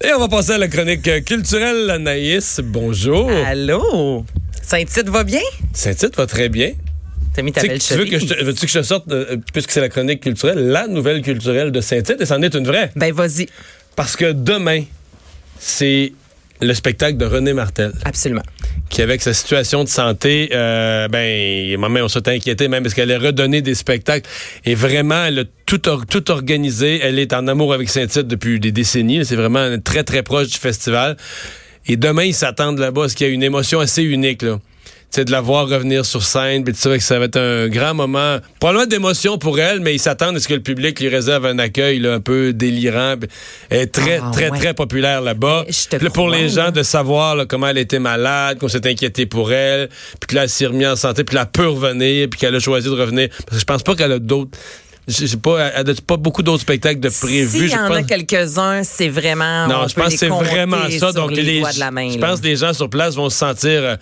Et on va passer à la chronique culturelle. Anaïs, bonjour. Allô? Saint-Tite va bien? Saint-Tite va très bien. T'as mis ta belle tu veux que je que je te sorte, euh, puisque c'est la chronique culturelle, la nouvelle culturelle de Saint-Tite, et c'en est une vraie. Ben, vas-y. Parce que demain, c'est le spectacle de René Martel, Absolument. qui avec sa situation de santé, euh, ben, maman, on s'est inquiété même parce qu'elle a redonné des spectacles. Et vraiment, elle a tout, or- tout organisé. Elle est en amour avec Saint-Tite depuis des décennies. C'est vraiment très, très proche du festival. Et demain, ils s'attendent là-bas, parce qu'il y a une émotion assez unique, là. De la voir revenir sur scène, puis tu sais que ça va être un grand moment, probablement d'émotion pour elle, mais ils s'attendent à ce que le public lui réserve un accueil là, un peu délirant. Elle est très, Ah, très, ouais. très populaire là-bas. Là, pour les gens de savoir là, comment elle était malade, qu'on s'est inquiété pour elle, puis que là, elle s'est remise en santé, puis là, elle peut revenir, puis qu'elle a choisi de revenir. Parce que je pense pas qu'elle a d'autres... Je sais pas, elle a pas beaucoup d'autres spectacles de prévus. S'il y en pense. a quelques-uns, c'est vraiment. Non, on je pense que c'est vraiment ça. Donc, les, les, doigts de la main. je là. pense que les gens sur place vont se sentir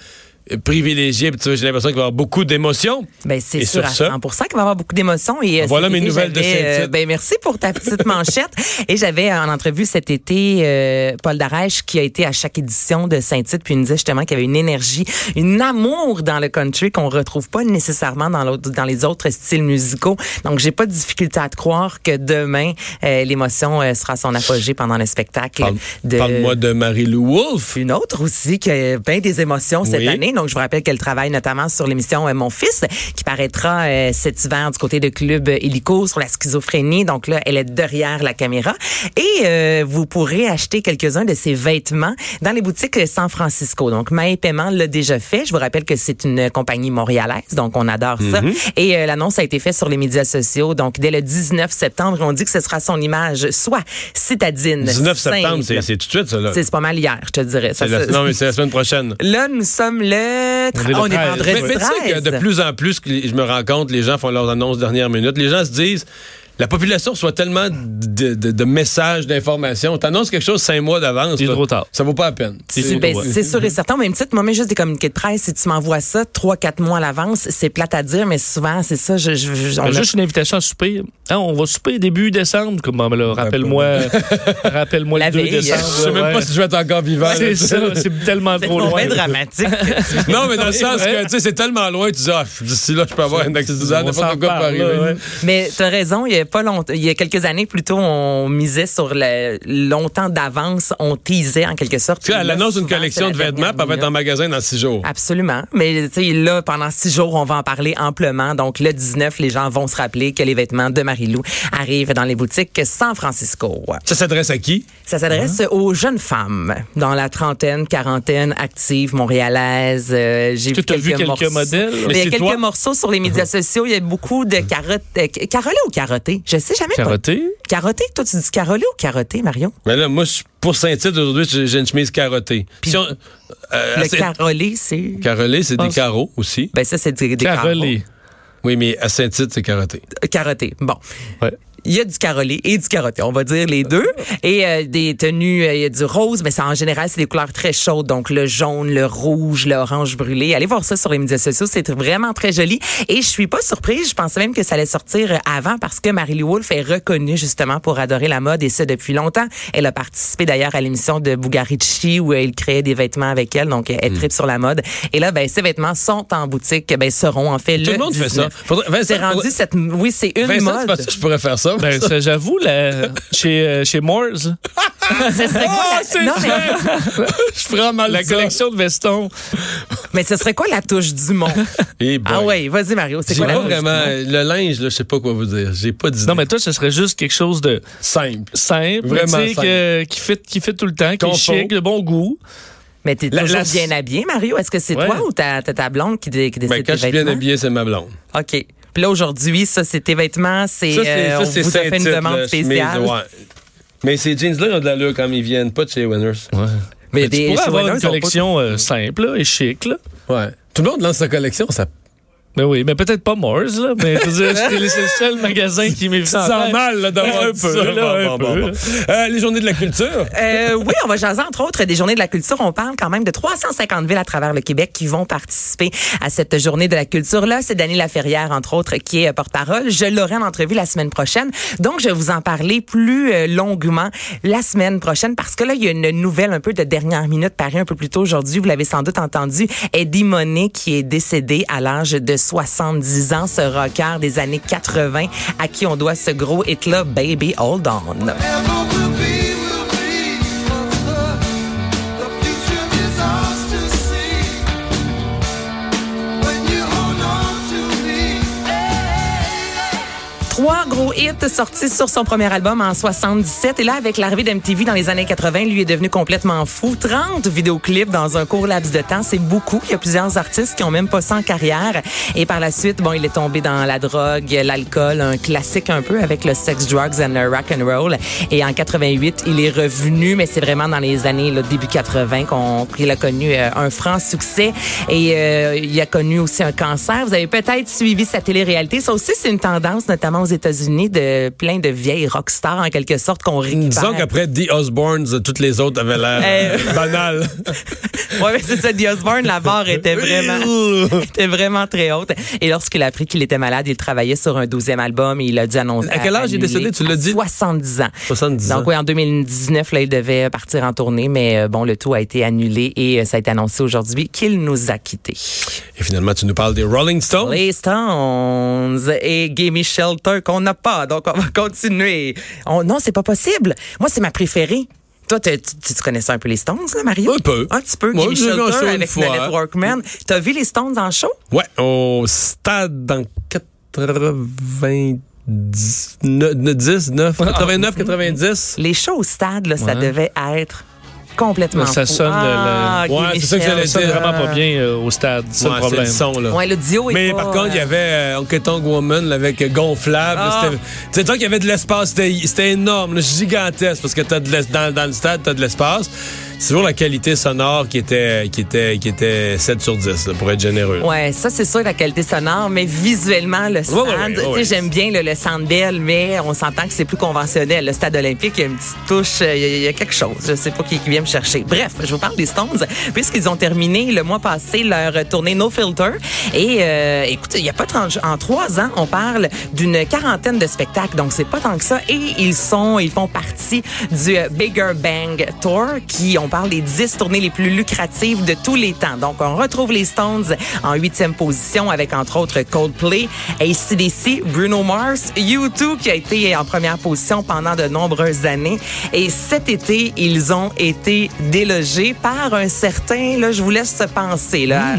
vois, J'ai l'impression qu'il va y avoir beaucoup d'émotions. Ben, c'est sûr à ça? 100 qu'il va y avoir beaucoup d'émotions. Et, euh, Voilà mes été, nouvelles de euh, ben, merci pour ta petite manchette. Et j'avais en entrevue cet été euh, Paul Darèche qui a été à chaque édition de Saint-Tite puis il nous disait justement qu'il y avait une énergie, une amour dans le country qu'on retrouve pas nécessairement dans, l'autre- dans les autres styles musicaux. Donc, j'ai pas de difficulté à te croire que demain, euh, l'émotion euh, sera à son apogée pendant le spectacle. Parle- de... Parle-moi de Marie-Lou Wolfe. Une autre aussi qui a bien des émotions cette année. Donc, je vous rappelle qu'elle travaille notamment sur l'émission euh, Mon Fils, qui paraîtra euh, cet hiver du côté de Club Illico sur la schizophrénie. Donc là, elle est derrière la caméra. Et euh, vous pourrez acheter quelques-uns de ses vêtements dans les boutiques San Francisco. Donc, Maë Paiement l'a déjà fait. Je vous rappelle que c'est une compagnie montréalaise, donc on adore ça. Et euh, l'annonce a été faite sur les médias sociaux. Donc, dès le 19 septembre, on dit que ce sera son image, soit citadine. 19 septembre, c'est tout de suite, ça. Là. C'est pas mal hier, je te dirais. Ça, la- non, mais c'est la semaine prochaine. Là, nous sommes le... On est le On est 13. vendredi Mais, mais tu sais que 13. de plus en plus, je me rends compte, les gens font leurs annonces dernière minute. Les gens se disent, la population reçoit tellement de, de- de messages, d'informations. T'annonces quelque chose cinq mois d'avance. C'est trop tard. Ça vaut pas la peine. C'est ben, c'est sûr et certain. Même titre, moi, mais juste des communiqués de presse, si tu m'envoies ça trois, quatre mois à l'avance, c'est plate à dire, mais souvent, c'est ça. Je, je, je- on Ben, a- juste une invitation à souper. Hein, on va souper début décembre. Comme, ben, là, rappelle-moi rappelle-moi La le 2 veille. décembre. Je sais même pas si je vais être encore vivant. C'est ça, c'est tellement c'est trop loin. bien dramatique. Non, mais dans le sens que, tu sais, c'est tellement loin, tu dis, ah, d'ici là, je peux avoir un accident, On n'importe s'en quoi peut parle, arriver. Mais tu as raison, il y a pas longtemps, il y a quelques années plutôt, on misait sur le longtemps d'avance, on teasait en quelque sorte. Tu sais, elle annonce une collection de vêtements, elle va être en magasin dans six jours. Absolument. Mais tu sais, là, pendant six jours, on va en parler amplement. Donc, le 19, les gens vont se rappeler que les vêtements de Marie-Lou arrivent dans les boutiques San Francisco. Ça s'adresse à qui? Ça s'adresse aux jeunes femmes dans la trentaine, quarantaine, actives, montréalaises. Euh, J'ai vu quelques morceaux. modèles? Mais il y a quelques toi? morceaux sur les médias sociaux. Il y a beaucoup de carottes. euh, ou carotté? Je sais jamais. pas. Carotté? Toi, tu dis carolé ou carotté, Marion? Mais là, moi, je- pour Saint-Tite, aujourd'hui, j'ai une chemise carottée. Puis si on- euh, Le carolé, c'est... Carolé, c'est des carreaux aussi. Ben ça, c'est des, des Carolé. Oui, mais à Saint-Tite, c'est carotté. carreaux. Carotté. Bon. Ouais. Il y a du carolé et du carotté, on va dire les deux. Et euh, des tenues, euh, il y a du rose, mais ça en général, c'est des couleurs très chaudes. Donc le jaune, le rouge, l'orange brûlé. Allez voir ça sur les médias sociaux, c'est vraiment très joli. Et je suis pas surprise, je pensais même que ça allait sortir avant parce que Marie-Lou Wolfe est reconnue justement pour adorer la mode et ça depuis longtemps. Elle a participé d'ailleurs à l'émission de Bugarici où elle créait des vêtements avec elle, donc elle tripe sur la mode. Et là, ben ces vêtements sont en boutique, ben seront en fait Tout le monde fait ça. Faudrait- Vincent, C'est rendu faudrait- cette, oui, c'est une Vincent, mode. je pourrais faire ça? Ben, ça, j'avoue, là, chez, euh, chez Moores, Ce serait quoi Ah, la- c'est non, mais, Je ferais mal la ça. collection de vestons. mais ce serait quoi la touche du monde? Eh ah ouais, vas-y Mario, c'est J'ai quoi la pas touche vraiment. du monde? Le linge, là, je sais pas quoi vous dire. J'ai pas d'idée. Non, mais toi, ce serait juste quelque chose de simple. simple, Vraiment tu sais, que- qui, fit, qui fit tout le temps, qui est chic, de bon goût. Mais t'es La- toujours la- bien habillé, Mario? Est-ce que c'est Ouais. toi ou ta, ta, ta blonde qui, dé- qui décide Ben, quand tes je suis bien habillé, c'est ma blonde. OK. Puis là, aujourd'hui, ça, c'est tes vêtements. C'est, Ça, c'est euh, ça, on c'est vous a fait une demande là, chemise, spéciale. ouais. Mais ces jeans-là ils ont de l'allure quand ils viennent pas de chez Winners. Ouais. Mais Mais des tu pourrais avoir Winners une pas collection euh, simple là, et chic. Là. Ouais. Tout le monde lance sa collection, ça Mais oui, mais peut-être pas Mars, là. Mais je veux dire, c'est le seul magasin qui m'est Ça sent mal là, d'avoir Un peu, ça. là, un Bon, bon, peu. bon, bon. Euh, les journées de la culture? Euh, oui, on va jaser entre autres des journées de la culture. On parle quand même de 350 villes à travers le Québec qui vont participer à cette journée de la culture-là. C'est Dany Laferrière, entre autres, qui est porte-parole. Je l'aurai en entrevue la semaine prochaine. Donc, je vais vous en parler plus euh, longuement la semaine prochaine parce que là, il y a une nouvelle un peu de dernière minute parue un peu plus tôt aujourd'hui. Vous l'avez sans doute entendu. Eddie Money qui est décédé à l'âge de 70 ans, ce rocker des années 80 à qui on doit ce gros hit-là, Baby Hold On. Trois gros hits sortis sur son premier album en 77. Et là, avec l'arrivée d'MTV dans les années 80, lui est devenu complètement fou. 30 vidéoclips dans un court laps de temps, c'est beaucoup. Il y a plusieurs artistes qui ont même pas ça en carrière. Et par la suite, bon, il est tombé dans la drogue, l'alcool, un classique un peu avec le sex, drugs and le rock and roll. Et en 88, il est revenu, mais c'est vraiment dans les années là, début 80 qu'on qu'il a connu euh, un franc succès. Et euh, il a connu aussi un cancer. Vous avez peut-être suivi sa télé-réalité. Ça aussi, c'est une tendance, notamment États-Unis, de plein de vieilles rockstars en quelque sorte qu'on récupère. Disons qu'après The Osbournes, toutes les autres avaient l'air Euh. banales. Ouais, mais c'est ça. The Osbourne, la barre était vraiment, était vraiment très haute. Et lorsqu'il a appris qu'il était malade, il travaillait sur un douzième album et il a dû annoncer. À quel âge il est décédé, tu l'as dit? 70 ans. 70 ans. Donc oui, en 2019, là, il devait partir en tournée, mais euh, bon, le tout a été annulé et euh, ça a été annoncé aujourd'hui qu'il nous a quittés. Et finalement, tu nous parles des Rolling Stones. Les Stones et Gimme Shelter qu'on n'a pas. Donc, on va continuer. On- non, c'est pas possible. Moi, c'est ma préférée. Toi, tu, tu connaissais un peu les Stones, là, Mario? Un peu. Un petit peu. Moi, Gimme Shelter avec fois. Nanette Workman. T'as vu les Stones en show? Ouais, au stade dans 90, 10, 9, 89, 90. Les shows au stade, là, ça devait être complètement Ça fou. sonne, Ah, le- Ouais, c'est ça que j'allais sonne vraiment pas bien euh, au stade, c'est Ouais, le problème. le son, là. Ouais, le duo est Mais pas, par contre, il y euh, avait euh, Honky Tonk Woman là, avec euh, gonflable. Ah. Sais, toi qu'il y avait de l'espace, c'était c'était énorme, là, gigantesque, parce que t'as de dans, dans le stade, tu as de l'espace. C'est toujours la qualité sonore qui était, qui était, qui était 7 sur 10, là, pour être généreux. Ouais, ça c'est sûr la qualité sonore, mais visuellement le stade, Ouais, ouais, ouais, j'aime bien le, le Sandbell, mais on s'entend que c'est plus conventionnel. Le stade olympique, il y a une petite touche, euh, il y, a- il y a quelque chose. Je sais pas qui, qui vient me chercher. Bref, je vous parle des Stones puisqu'ils ont terminé le mois passé leur tournée No Filter. Et euh, écoutez, il y a pas de en trois ans, on parle d'une quarantaine de spectacles, donc c'est pas tant que ça. Et ils sont, ils font partie du Bigger Bang Tour, qui on parle des 10 tournées les plus lucratives de tous les temps. Donc on retrouve les Stones en huitième position avec entre autres Coldplay, ACDC, Bruno Mars, U2 qui a été en première position pendant de nombreuses années. Et cet été, ils ont été délogés par un certain, là, je vous laisse penser, là.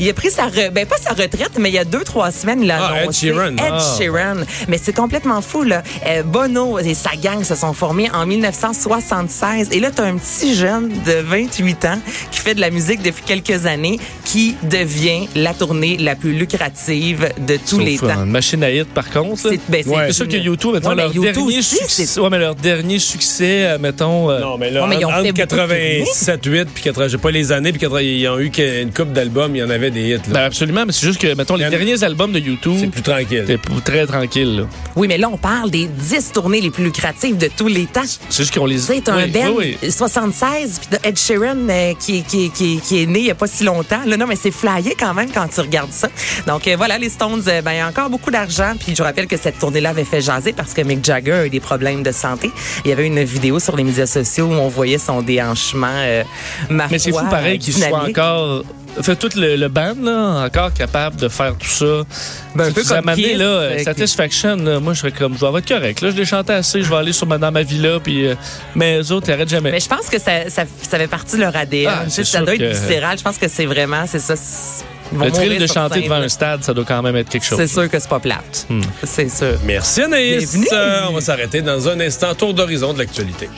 Il a pris sa, re- ben pas sa retraite, mais il y a deux, trois semaines, il a Ah, Ed Sheeran. Ed Ah. Sheeran. Mais c'est complètement fou, là. Euh, Bono et sa gang se sont formés en 1976. Et là, t'as un petit jeune de 28 ans qui fait de la musique depuis quelques années qui devient la tournée la plus lucrative de tous Sauf, les euh, temps. une machine à hit, par contre. C'est ben, Ouais. C'est sûr que YouTube, mettons, Ouais, leur, U2 dernier aussi, succès, c'est- ouais, mais leur dernier succès, euh, mettons. euh, Non, mais là, Ouais, mais entre fait beaucoup de 87, 8, puis 80, j'ai pas les années, puis 80, ils ont eu qu'une coupe d'albums, il y en avait des hits. là. ben, absolument, mais c'est juste que, mettons, les a- derniers albums de YouTube, c'est plus tranquille. p- très tranquille. là. Oui, mais là, on parle des 10 tournées les plus lucratives de tous les temps. C'est juste qu'on les C'est un oui, Ben oui, oui. 76 puis de Ed Sheeran euh, qui, qui, qui, qui est né il y a pas si longtemps. Là, non, mais c'est flyé quand même quand tu regardes ça. Donc euh, voilà, les Stones, euh, ben il y a encore beaucoup d'argent. Puis je rappelle que cette tournée-là avait fait jaser parce que Mick Jagger a eu des problèmes de santé. Il y avait une vidéo sur les médias sociaux où on voyait son déhanchement. Euh, ma Mais c'est fou pareil soient dynamique. encore. Fait tout le, le band, là, encore capable de faire tout ça. Ben, un peu comme m'a amené, Kiss, là, Satisfaction, là, moi, je serais comme, je dois être correct. Là, je l'ai chanté assez, je vais aller sur ma, dans ma villa, puis. euh, mais eux autres, ils arrêtent jamais. Mais je pense que ça, ça, ça fait partie de leur ADN. Ah, ça sûr doit être que- viscéral. Je pense que c'est vraiment, c'est ça. le thrill de chanter scène, devant un stade, ça doit quand même être quelque chose. C'est sûr que c'est pas plate. Hmm. C'est sûr. Merci Anaïs. Bienvenue. Euh, on va s'arrêter dans un instant. Tour d'horizon de l'actualité.